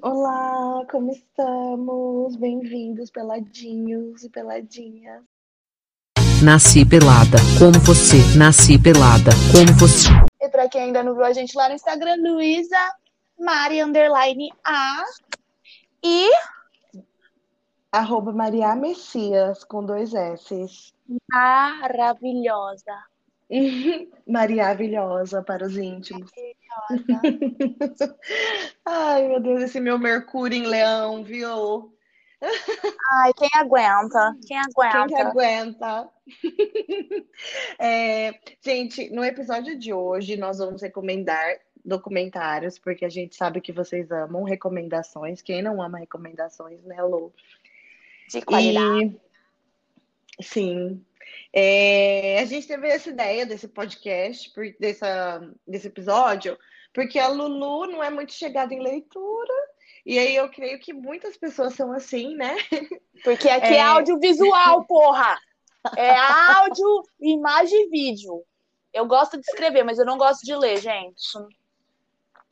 Olá, como estamos? Bem-vindos, peladinhos e peladinhas. Nasci pelada, como você. Nasci pelada, como você. E pra quem ainda não viu a gente lá no Instagram, Luísa Mari underline A. E Arroba Maria Messias, com dois S's. maravilhosa. Maravilhosa para os íntimos. Maravilhosa. Ai, meu Deus, esse meu Mercúrio em Leão, viu? Ai, quem aguenta? Quem Quem que aguenta? aguenta? É, gente, no episódio de hoje nós vamos recomendar documentários, porque a gente sabe que vocês amam recomendações. Quem não ama recomendações, né, Lu? De qualidade. E sim, É, a gente teve essa ideia desse podcast, por, dessa, desse episódio, porque a Lulu não é muito chegada em leitura, e aí eu creio que muitas pessoas são assim, né? Porque aqui é, É. audiovisual, porra! É áudio, imagem e vídeo. Eu gosto de escrever, mas eu não gosto de ler, gente.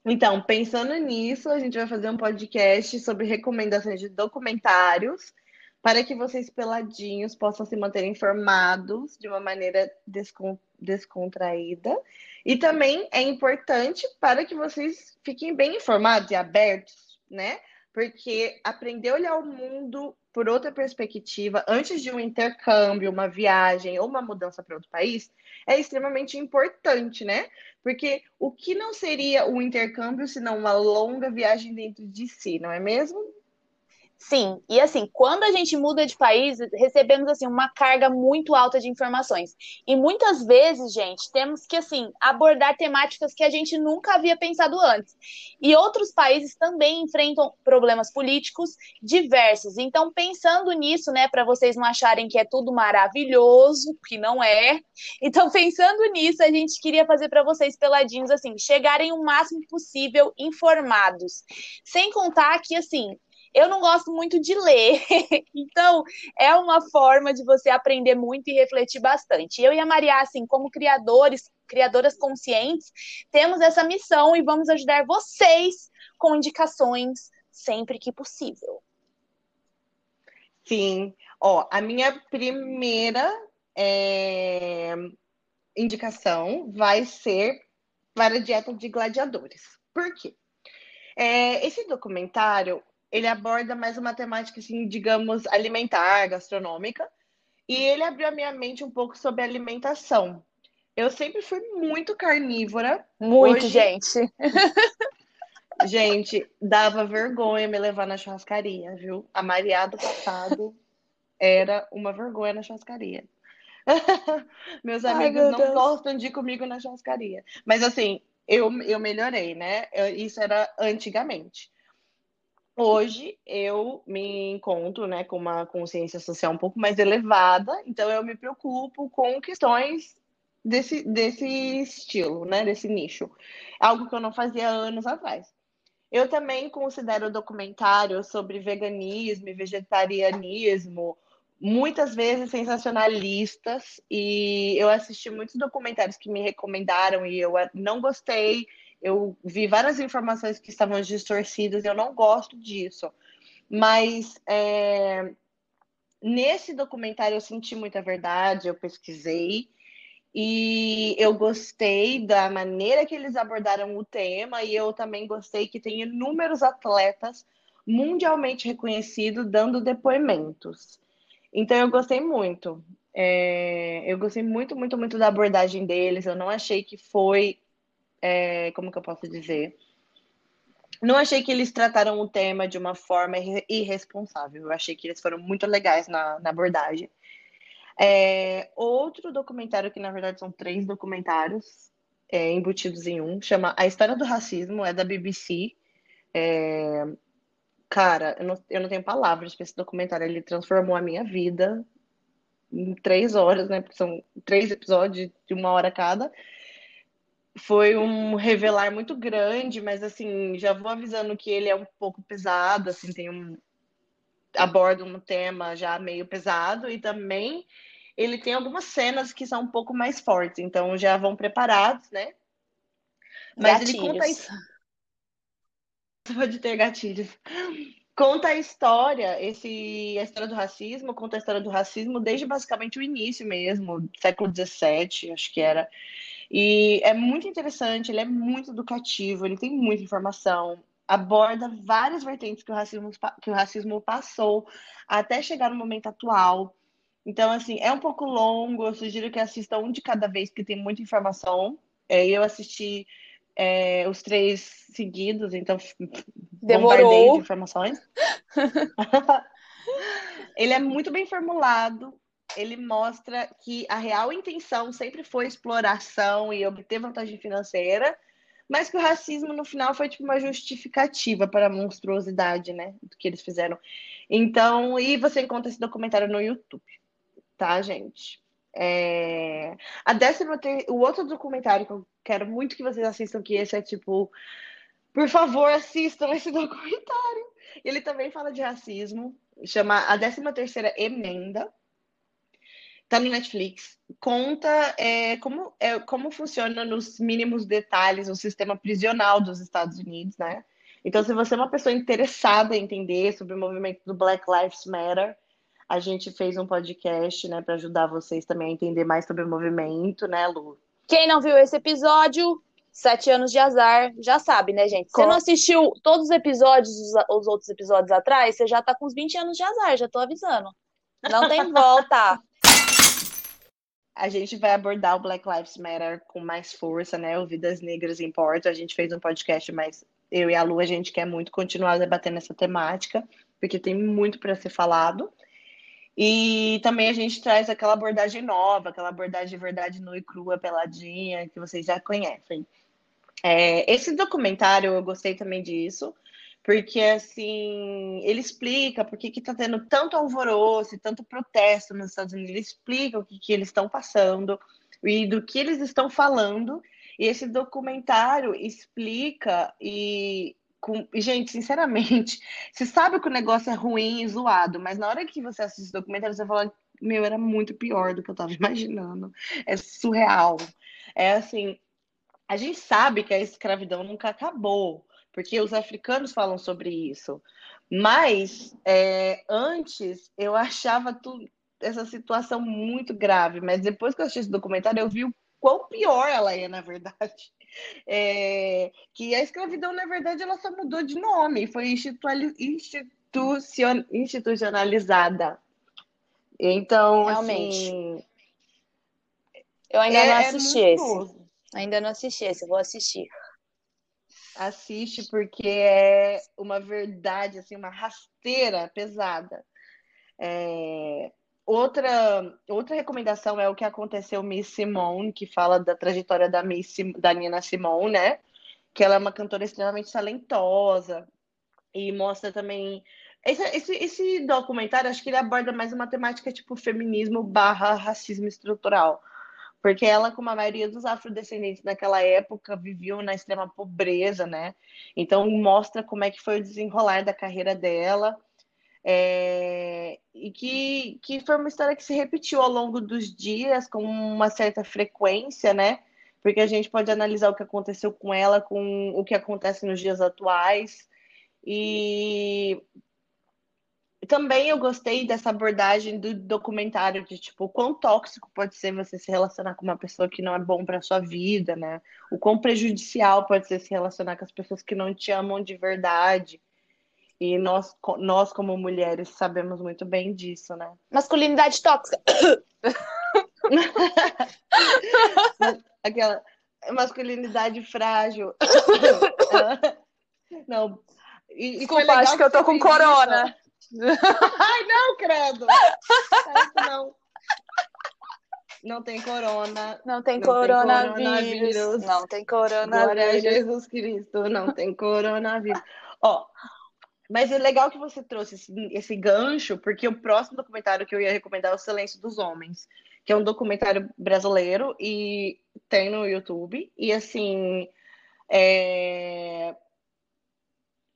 Então, pensando nisso, a gente vai fazer um podcast sobre recomendações de documentários para que vocês peladinhos possam se manter informados de uma maneira descon- descontraída. E também é importante para que vocês fiquem bem informados e abertos, né? Porque aprender a olhar o mundo por outra perspectiva antes de um intercâmbio, uma viagem ou uma mudança para outro país é extremamente importante, né? Porque o que não seria um intercâmbio senão uma longa viagem dentro de si, não é mesmo? Sim, e assim, quando a gente muda de país, recebemos assim uma carga muito alta de informações. E muitas vezes, gente, temos que assim abordar temáticas que a gente nunca havia pensado antes. E outros países também enfrentam problemas políticos diversos. Então, pensando nisso, né, para vocês não acharem que é tudo maravilhoso, que não é. Então, pensando nisso, a gente queria fazer para vocês peladinhos assim, chegarem o máximo possível informados. Sem contar que assim, eu não gosto muito de ler, então é uma forma de você aprender muito e refletir bastante. Eu e a Maria, assim, como criadores, criadoras conscientes, temos essa missão e vamos ajudar vocês com indicações sempre que possível. Sim. Ó, a minha primeira é, indicação vai ser para a dieta de gladiadores. Por quê? É, esse documentário ele aborda mais uma temática, assim, digamos, alimentar, gastronômica, e ele abriu a minha mente um pouco sobre alimentação. Eu sempre fui muito carnívora. Muito, Hoje- gente. Gente, dava vergonha me levar na churrascaria, viu? A Maria do passado era uma vergonha na churrascaria. Meus Ai, amigos meu não Deus. gostam de ir comigo na churrascaria. Mas assim, eu, eu melhorei, né? Eu- isso era antigamente. Hoje eu me encontro, né, com uma consciência social um pouco mais elevada, então eu me preocupo com questões desse, desse estilo, né, desse nicho. Algo que eu não fazia anos atrás. Eu também considero documentários sobre veganismo e vegetarianismo muitas vezes sensacionalistas e eu assisti muitos documentários que me recomendaram e eu não gostei. Eu vi várias informações que estavam distorcidas eu não gosto disso. Mas é, nesse documentário eu senti muita verdade, eu pesquisei e eu gostei da maneira que eles abordaram o tema e eu também gostei que tem inúmeros atletas mundialmente reconhecidos dando depoimentos. Então eu gostei muito. É, eu gostei muito, muito, muito da abordagem deles. Eu não achei que foi, é, como que eu posso dizer? Não achei que eles trataram o tema de uma forma irre- irresponsável. Eu achei que eles foram muito legais na, na abordagem. É, outro documentário, que na verdade são três documentários é, embutidos em um, chama A História do Racismo, é da BBC. É, cara, eu não, eu não tenho palavras para esse documentário, ele transformou a minha vida em três horas, né? Porque são três episódios de uma hora cada. Foi um revelar muito grande, mas assim, já vou avisando que ele é um pouco pesado, assim, tem um aborda um tema já meio pesado e também ele tem algumas cenas que são um pouco mais fortes, então já vão preparados, né? Mas ele conta Gatilhos. pode ter gatilhos. Conta a história, esse, a história do racismo, conta a história do racismo desde basicamente o início mesmo, século XVII, acho que era. E é muito interessante, ele é muito educativo, ele tem muita informação, aborda várias vertentes que o racismo, que o racismo passou até chegar no momento atual. Então, assim, é um pouco longo, eu sugiro que assista um de cada vez, porque tem muita informação. É, eu assisti é, os três seguidos, então demorou de informações. ele é muito bem formulado. Ele mostra que a real intenção sempre foi exploração e obter vantagem financeira, mas que o racismo no final foi tipo uma justificativa para a monstruosidade, né, do que eles fizeram. Então, e você encontra esse documentário no YouTube, tá, gente? É... A décima ter... O outro documentário que eu quero muito que vocês assistam, que esse é tipo. Por favor, assistam esse documentário. Ele também fala de racismo. Chama A Décima Terceira Emenda. Tá no Netflix. Conta é, como, é, como funciona nos mínimos detalhes o sistema prisional dos Estados Unidos, né? Então, se você é uma pessoa interessada em entender sobre o movimento do Black Lives Matter, a gente fez um podcast, né, para ajudar vocês também a entender mais sobre o movimento, né, Lu? Quem não viu esse episódio, Sete Anos de Azar, já sabe, né, gente? Você não assistiu todos os episódios, os outros episódios atrás, você já tá com uns 20 anos de azar, já tô avisando. Não tem volta. A gente vai abordar o Black Lives Matter com mais força, né? O Vidas Negras Importa. A gente fez um podcast, mas eu e a Lu, a gente quer muito continuar debatendo essa temática, porque tem muito para ser falado. E também a gente traz aquela abordagem nova, aquela abordagem de verdade nua e crua, peladinha, que vocês já conhecem. É, esse documentário, eu gostei também disso, porque, assim, ele explica por que está tendo tanto alvoroço e tanto protesto nos Estados Unidos, ele explica o que, que eles estão passando e do que eles estão falando, e esse documentário explica e com... Gente, sinceramente, você sabe que o negócio é ruim e zoado, mas na hora que você assiste o documentário, você fala, meu, era muito pior do que eu tava imaginando. É surreal. É assim, a gente sabe que a escravidão nunca acabou, porque os africanos falam sobre isso. Mas é, antes eu achava tudo, essa situação muito grave, mas depois que eu assisti esse documentário, eu vi o quão pior ela é, na verdade é, que a escravidão, na verdade, ela só mudou de nome, foi institucion, institucionalizada. Então, Realmente. Assim, eu ainda é, não é assisti é esse. Novo. Ainda não assisti esse, vou assistir. Assiste porque é uma verdade, assim, uma rasteira pesada. É, Outra, outra recomendação é o que aconteceu Miss Simone, que fala da trajetória da Miss da Nina Simone, né? Que ela é uma cantora extremamente talentosa e mostra também esse, esse, esse documentário, acho que ele aborda mais uma temática tipo feminismo barra racismo estrutural. Porque ela, como a maioria dos afrodescendentes naquela época, viviam na extrema pobreza, né? Então mostra como é que foi o desenrolar da carreira dela é, e que, que foi uma história que se repetiu ao longo dos dias com uma certa frequência, né? Porque a gente pode analisar o que aconteceu com ela, com o que acontece nos dias atuais. E também eu gostei dessa abordagem do documentário de tipo, o quão tóxico pode ser você se relacionar com uma pessoa que não é bom para sua vida, né? O quão prejudicial pode ser se relacionar com as pessoas que não te amam de verdade. E nós, nós, como mulheres, sabemos muito bem disso, né? Masculinidade tóxica. Aquela masculinidade frágil. Não. E, Desculpa, acho que eu tô com corona. Ai, não, credo. Não. Não tem corona. Não tem, não coronavírus. tem coronavírus. Não tem coronavírus. Glória a Jesus Cristo. Não tem coronavírus. Ó, mas é legal que você trouxe esse, esse, gancho, porque o próximo documentário que eu ia recomendar é O Silêncio dos Homens, que é um documentário brasileiro e tem no YouTube. E assim, é...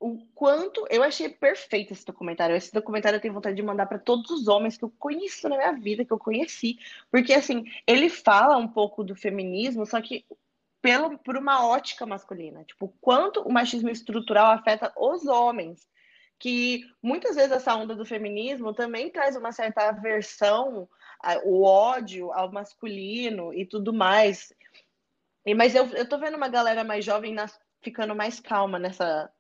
o quanto eu achei perfeito esse documentário. Esse documentário eu tenho vontade de mandar para todos os homens que eu conheço na minha vida, que eu conheci, porque assim, ele fala um pouco do feminismo, só que pelo, por uma ótica masculina. Tipo, quanto o machismo estrutural afeta os homens. Que muitas vezes essa onda do feminismo também traz uma certa aversão, o ódio ao masculino e tudo mais. E, mas eu, eu tô vendo uma galera mais jovem nas, ficando mais calma nessa,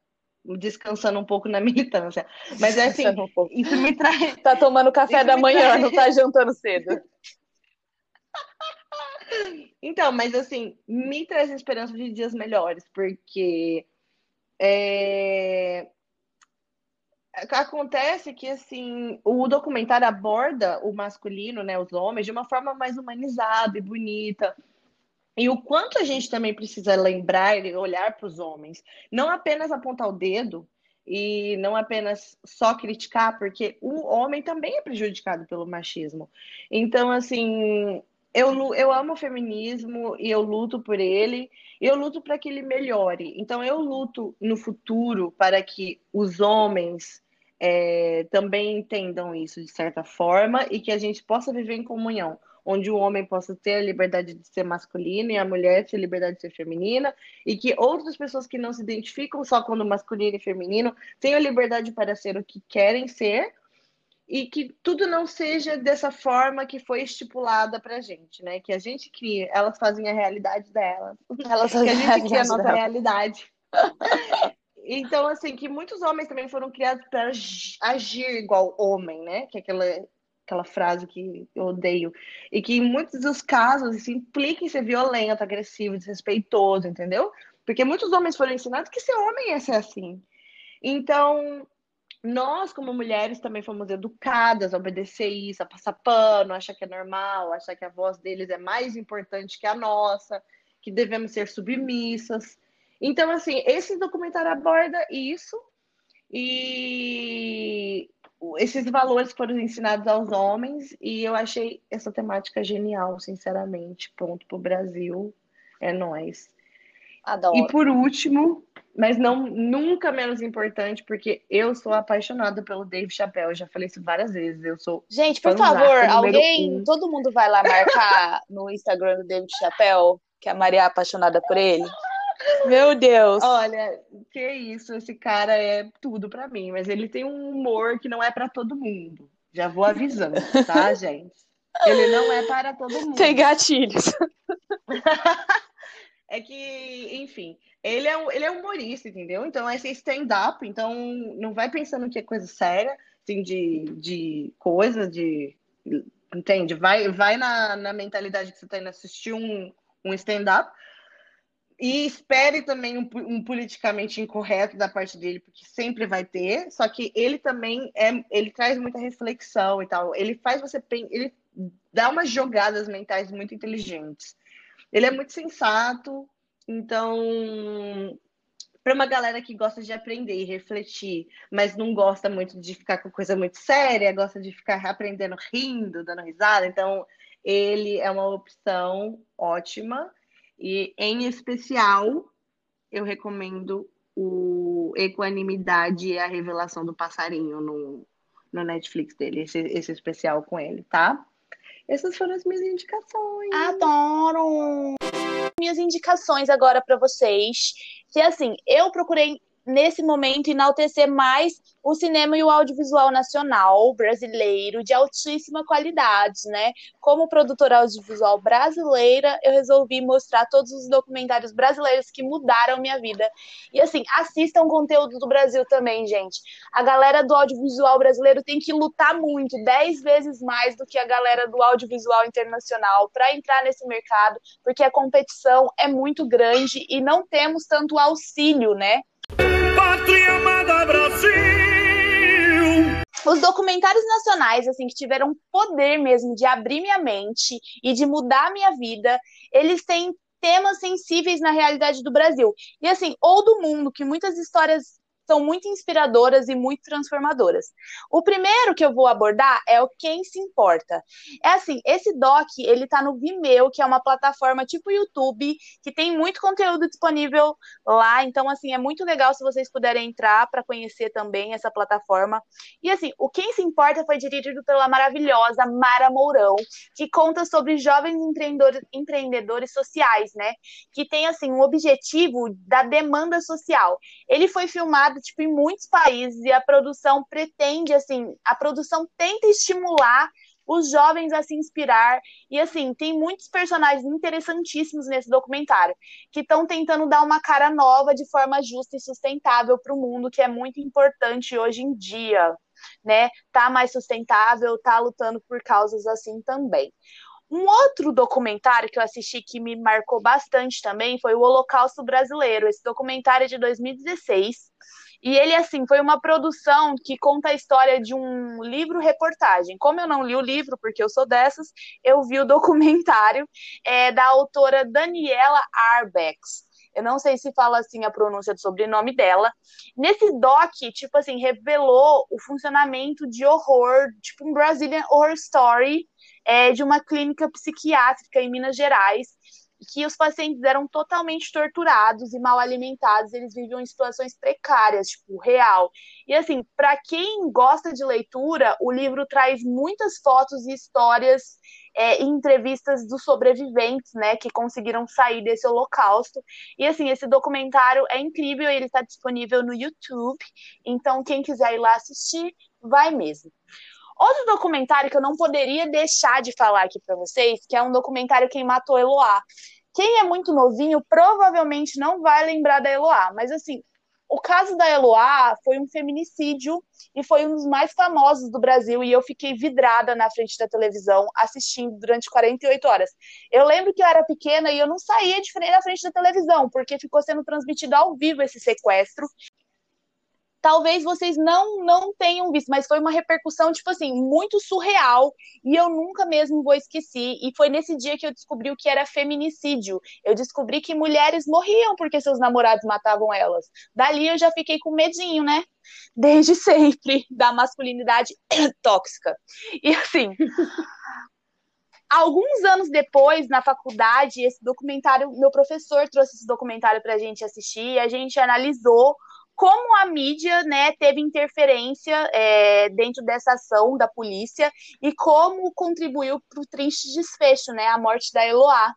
descansando um pouco na militância. Mas é assim, um isso me traz. Tá tomando café da manhã, traz... não tá jantando cedo. Então, mas assim, me traz esperança de dias melhores, porque é... acontece que assim, o documentário aborda o masculino, né, os homens, de uma forma mais humanizada e bonita. E o quanto a gente também precisa lembrar e olhar para os homens, não apenas apontar o dedo e não apenas só criticar, porque o homem também é prejudicado pelo machismo. Então, assim, eu, eu amo o feminismo e eu luto por ele, e eu luto para que ele melhore. Então, eu luto no futuro para que os homens é, também entendam isso de certa forma e que a gente possa viver em comunhão onde o homem possa ter a liberdade de ser masculino e a mulher ter a liberdade de ser feminina, e que outras pessoas que não se identificam só como masculino e feminino tenham a liberdade para ser o que querem ser, e que tudo não seja dessa forma que foi estipulada pra gente, né? Que a gente cria, elas fazem a realidade delas. Elas fazem que a gente cria a nossa dela. realidade. Então, assim, que muitos homens também foram criados para agir igual homem, né? Que é aquela aquela frase que eu odeio, e que em muitos dos casos isso implica em ser violento, agressivo, desrespeitoso, entendeu? Porque muitos homens foram ensinados que ser homem é ser assim. Então, nós, como mulheres, também fomos educadas a obedecer isso, a passar pano, achar que é normal, achar que a voz deles é mais importante que a nossa, que devemos ser submissas. Então, assim, esse documentário aborda isso e esses valores foram ensinados aos homens e eu achei essa temática genial, sinceramente. Ponto pro Brasil. É nós. Adoro. E por último, mas não nunca menos importante, porque eu sou apaixonada pelo Dave Chappelle. Já falei isso várias vezes. Eu sou. Gente, por favor, alguém, um. todo mundo vai lá marcar no Instagram do Dave Chappelle, que a Maria é apaixonada por ele. Meu Deus. Olha, que isso, esse cara é tudo para mim, mas ele tem um humor que não é para todo mundo. Já vou avisando, tá, gente? Ele não é para todo mundo. Tem gatilhos. é que, enfim, ele é, ele é humorista, entendeu? Então é stand-up, então não vai pensando que é coisa séria, assim, de, de coisa, de. Entende? Vai, vai na, na mentalidade que você tá indo assistir um, um stand-up e espere também um, um, politicamente incorreto da parte dele, porque sempre vai ter. Só que ele também é, ele traz muita reflexão e tal. Ele faz você ele dá umas jogadas mentais muito inteligentes. Ele é muito sensato, então para uma galera que gosta de aprender e refletir, mas não gosta muito de ficar com coisa muito séria, gosta de ficar aprendendo rindo, dando risada, então ele é uma opção ótima. E, em especial, eu recomendo o Equanimidade e a Revelação do Passarinho no, no Netflix dele, esse, esse especial com ele, tá? Essas foram as minhas indicações. Adoro! Minhas indicações agora para vocês. Que assim, eu procurei nesse momento, enaltecer mais o cinema e o audiovisual nacional brasileiro de altíssima qualidade, né? Como produtora audiovisual brasileira, eu resolvi mostrar todos os documentários brasileiros que mudaram minha vida. E assim, assistam conteúdo do Brasil também, gente. A galera do audiovisual brasileiro tem que lutar muito, dez vezes mais do que a galera do audiovisual internacional para entrar nesse mercado, porque a competição é muito grande e não temos tanto auxílio, né? Pátria amada Brasil! Os documentários nacionais, assim, que tiveram poder mesmo de abrir minha mente e de mudar minha vida, eles têm temas sensíveis na realidade do Brasil. E assim, ou do mundo, que muitas histórias são muito inspiradoras e muito transformadoras. O primeiro que eu vou abordar é o Quem se importa. É assim, esse doc, ele tá no Vimeo, que é uma plataforma tipo YouTube, que tem muito conteúdo disponível lá, então assim, é muito legal se vocês puderem entrar para conhecer também essa plataforma. E assim, o Quem se importa foi dirigido pela maravilhosa Mara Mourão, que conta sobre jovens empreendedores, empreendedores sociais, né? Que tem assim um objetivo da demanda social. Ele foi filmado tipo em muitos países e a produção pretende assim, a produção tenta estimular os jovens a se inspirar. E assim, tem muitos personagens interessantíssimos nesse documentário que estão tentando dar uma cara nova de forma justa e sustentável para o mundo, que é muito importante hoje em dia, né? Tá mais sustentável, tá lutando por causas assim também. Um outro documentário que eu assisti que me marcou bastante também foi o Holocausto Brasileiro. Esse documentário é de 2016. E ele, assim, foi uma produção que conta a história de um livro-reportagem. Como eu não li o livro, porque eu sou dessas, eu vi o documentário é, da autora Daniela Arbex. Eu não sei se fala assim a pronúncia do sobrenome dela. Nesse doc, tipo assim, revelou o funcionamento de horror, tipo um Brazilian Horror Story, é, de uma clínica psiquiátrica em Minas Gerais, que os pacientes eram totalmente torturados e mal alimentados, eles viviam em situações precárias, tipo, real. E assim, para quem gosta de leitura, o livro traz muitas fotos e histórias é, e entrevistas dos sobreviventes, né, que conseguiram sair desse holocausto. E assim, esse documentário é incrível, ele está disponível no YouTube, então quem quiser ir lá assistir, vai mesmo. Outro documentário que eu não poderia deixar de falar aqui para vocês, que é um documentário Quem Matou Eloá. Quem é muito novinho provavelmente não vai lembrar da Eloá, mas assim, o caso da Eloá foi um feminicídio e foi um dos mais famosos do Brasil e eu fiquei vidrada na frente da televisão assistindo durante 48 horas. Eu lembro que eu era pequena e eu não saía de frente da frente da televisão porque ficou sendo transmitido ao vivo esse sequestro talvez vocês não não tenham visto, mas foi uma repercussão tipo assim muito surreal e eu nunca mesmo vou esquecer. E foi nesse dia que eu descobri o que era feminicídio. Eu descobri que mulheres morriam porque seus namorados matavam elas. Dali eu já fiquei com medinho, né? Desde sempre da masculinidade tóxica. E assim, alguns anos depois, na faculdade, esse documentário, meu professor trouxe esse documentário para a gente assistir e a gente analisou como a mídia né, teve interferência é, dentro dessa ação da polícia e como contribuiu para o triste desfecho, né, a morte da Eloá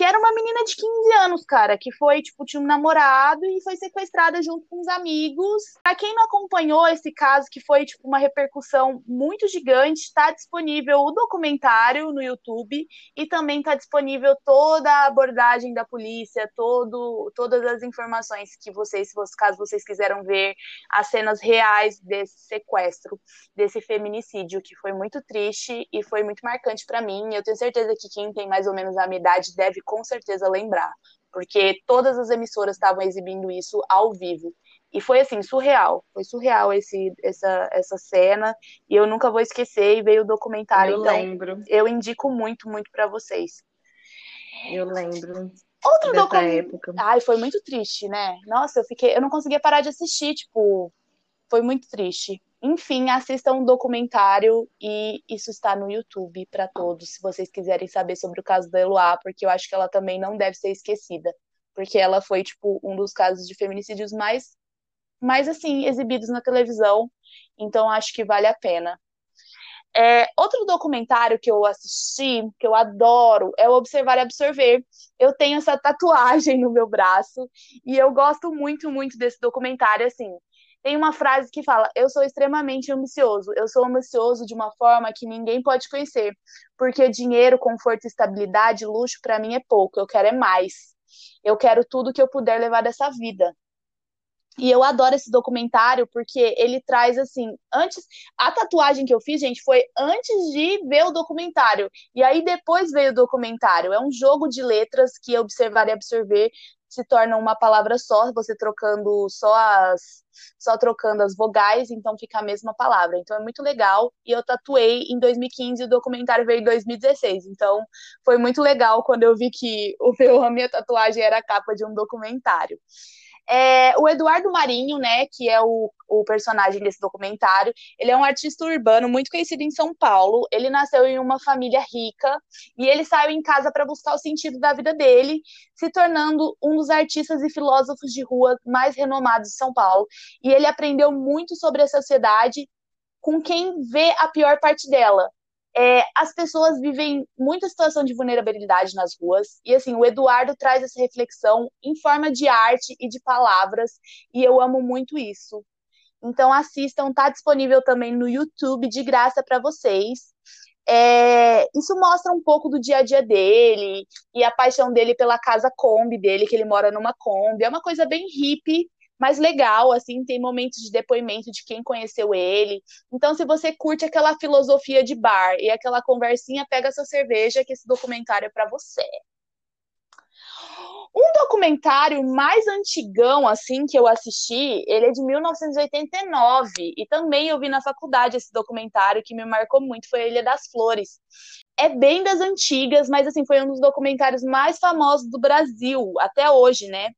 que era uma menina de 15 anos, cara, que foi, tipo, tinha um namorado e foi sequestrada junto com os amigos. Pra quem não acompanhou esse caso, que foi, tipo, uma repercussão muito gigante, está disponível o documentário no YouTube e também está disponível toda a abordagem da polícia, todo, todas as informações que vocês, caso vocês quiseram ver, as cenas reais desse sequestro, desse feminicídio, que foi muito triste e foi muito marcante para mim. Eu tenho certeza que quem tem mais ou menos a minha idade deve com certeza lembrar, porque todas as emissoras estavam exibindo isso ao vivo. E foi assim, surreal. Foi surreal esse, essa, essa cena. E eu nunca vou esquecer. E veio o documentário. Eu então, lembro. Eu indico muito, muito para vocês. Eu lembro. Outro documentário. Ai, foi muito triste, né? Nossa, eu fiquei. Eu não conseguia parar de assistir, tipo. Foi muito triste. Enfim, assistam um documentário e isso está no YouTube para todos, se vocês quiserem saber sobre o caso da Eloá, porque eu acho que ela também não deve ser esquecida, porque ela foi tipo um dos casos de feminicídios mais mais assim exibidos na televisão, então acho que vale a pena. É, outro documentário que eu assisti, que eu adoro, é o Observar e Absorver. Eu tenho essa tatuagem no meu braço e eu gosto muito, muito desse documentário. Assim, tem uma frase que fala: Eu sou extremamente ambicioso. Eu sou ambicioso de uma forma que ninguém pode conhecer. Porque dinheiro, conforto, estabilidade, luxo, para mim é pouco. Eu quero é mais. Eu quero tudo que eu puder levar dessa vida. E eu adoro esse documentário porque ele traz assim, antes a tatuagem que eu fiz, gente, foi antes de ver o documentário. E aí depois veio o documentário. É um jogo de letras que observar e absorver se torna uma palavra só, você trocando só as só trocando as vogais, então fica a mesma palavra. Então é muito legal. E eu tatuei em 2015 e o documentário veio em 2016. Então foi muito legal quando eu vi que o meu, a minha tatuagem era a capa de um documentário. É, o Eduardo Marinho, né, que é o, o personagem desse documentário, ele é um artista urbano muito conhecido em São Paulo. Ele nasceu em uma família rica e ele saiu em casa para buscar o sentido da vida dele, se tornando um dos artistas e filósofos de rua mais renomados de São Paulo. E ele aprendeu muito sobre a sociedade com quem vê a pior parte dela, é, as pessoas vivem muita situação de vulnerabilidade nas ruas, e assim, o Eduardo traz essa reflexão em forma de arte e de palavras, e eu amo muito isso. Então assistam, tá disponível também no YouTube de graça para vocês. É, isso mostra um pouco do dia a dia dele e a paixão dele pela casa Kombi dele, que ele mora numa Kombi. É uma coisa bem hippie, mais legal, assim, tem momentos de depoimento de quem conheceu ele. Então, se você curte aquela filosofia de bar e aquela conversinha, pega sua cerveja, que esse documentário é para você. Um documentário mais antigão, assim, que eu assisti, ele é de 1989. E também eu vi na faculdade esse documentário que me marcou muito, foi a Ilha das Flores. É bem das antigas, mas assim, foi um dos documentários mais famosos do Brasil, até hoje, né?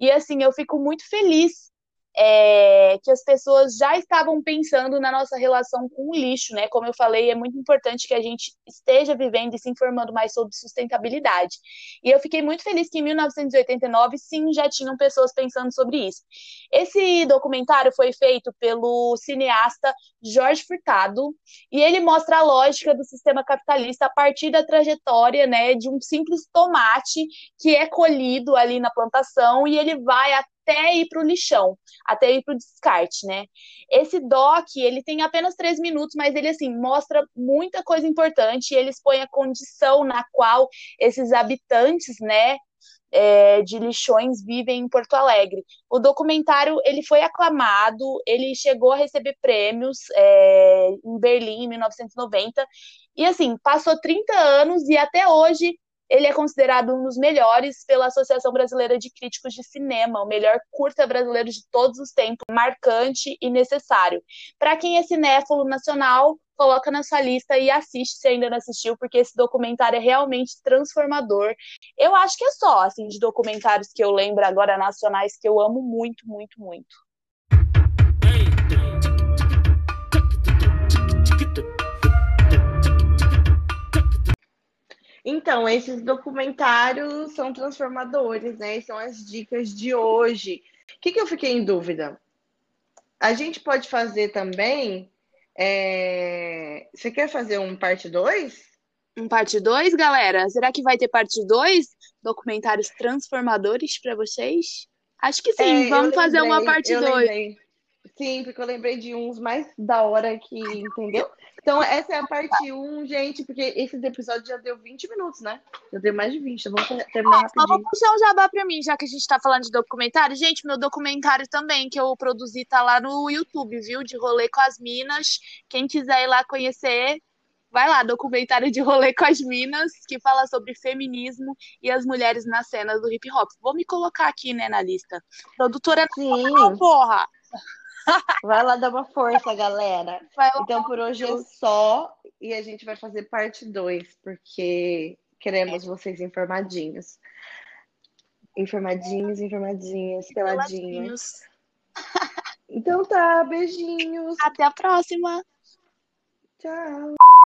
E assim, eu fico muito feliz é, que as pessoas já estavam pensando na nossa relação com o lixo, né? Como eu falei, é muito importante que a gente esteja vivendo e se informando mais sobre sustentabilidade. E eu fiquei muito feliz que em 1989, sim, já tinham pessoas pensando sobre isso. Esse documentário foi feito pelo cineasta Jorge Furtado e ele mostra a lógica do sistema capitalista a partir da trajetória, né, de um simples tomate que é colhido ali na plantação e ele vai até ir para o lixão, até ir para o descarte, né? Esse doc, ele tem apenas três minutos, mas ele, assim, mostra muita coisa importante, ele expõe a condição na qual esses habitantes, né, é, de lixões vivem em Porto Alegre. O documentário ele foi aclamado, ele chegou a receber prêmios é, em Berlim em 1990 e assim passou 30 anos e até hoje ele é considerado um dos melhores pela Associação Brasileira de Críticos de Cinema, o melhor curta brasileiro de todos os tempos, marcante e necessário. Para quem é cinéfilo nacional, coloca na sua lista e assiste se ainda não assistiu, porque esse documentário é realmente transformador. Eu acho que é só, assim, de documentários que eu lembro agora nacionais que eu amo muito, muito, muito. Então, esses documentários são transformadores, né? São as dicas de hoje. O que, que eu fiquei em dúvida? A gente pode fazer também. É... Você quer fazer um parte 2? Um parte 2, galera? Será que vai ter parte 2? Documentários transformadores para vocês? Acho que sim, é, vamos fazer uma parte 2. Sim, porque eu lembrei de uns mais da hora que, entendeu? Então, essa é a parte 1, gente, porque esse episódio já deu 20 minutos, né? Já deu mais de 20, então vamos terminar ah, rapidinho. Só vou puxar um jabá pra mim, já que a gente tá falando de documentário. Gente, meu documentário também, que eu produzi, tá lá no YouTube, viu? De rolê com as minas. Quem quiser ir lá conhecer, vai lá, documentário de rolê com as minas, que fala sobre feminismo e as mulheres na cena do hip hop. Vou me colocar aqui, né, na lista. Produtora Sim. Porra! Vai lá dar uma força, galera. Então por hoje é só e a gente vai fazer parte 2, porque queremos vocês informadinhos. Informadinhos, informadinhas, peladinhos. Então tá, beijinhos. Até a próxima. Tchau.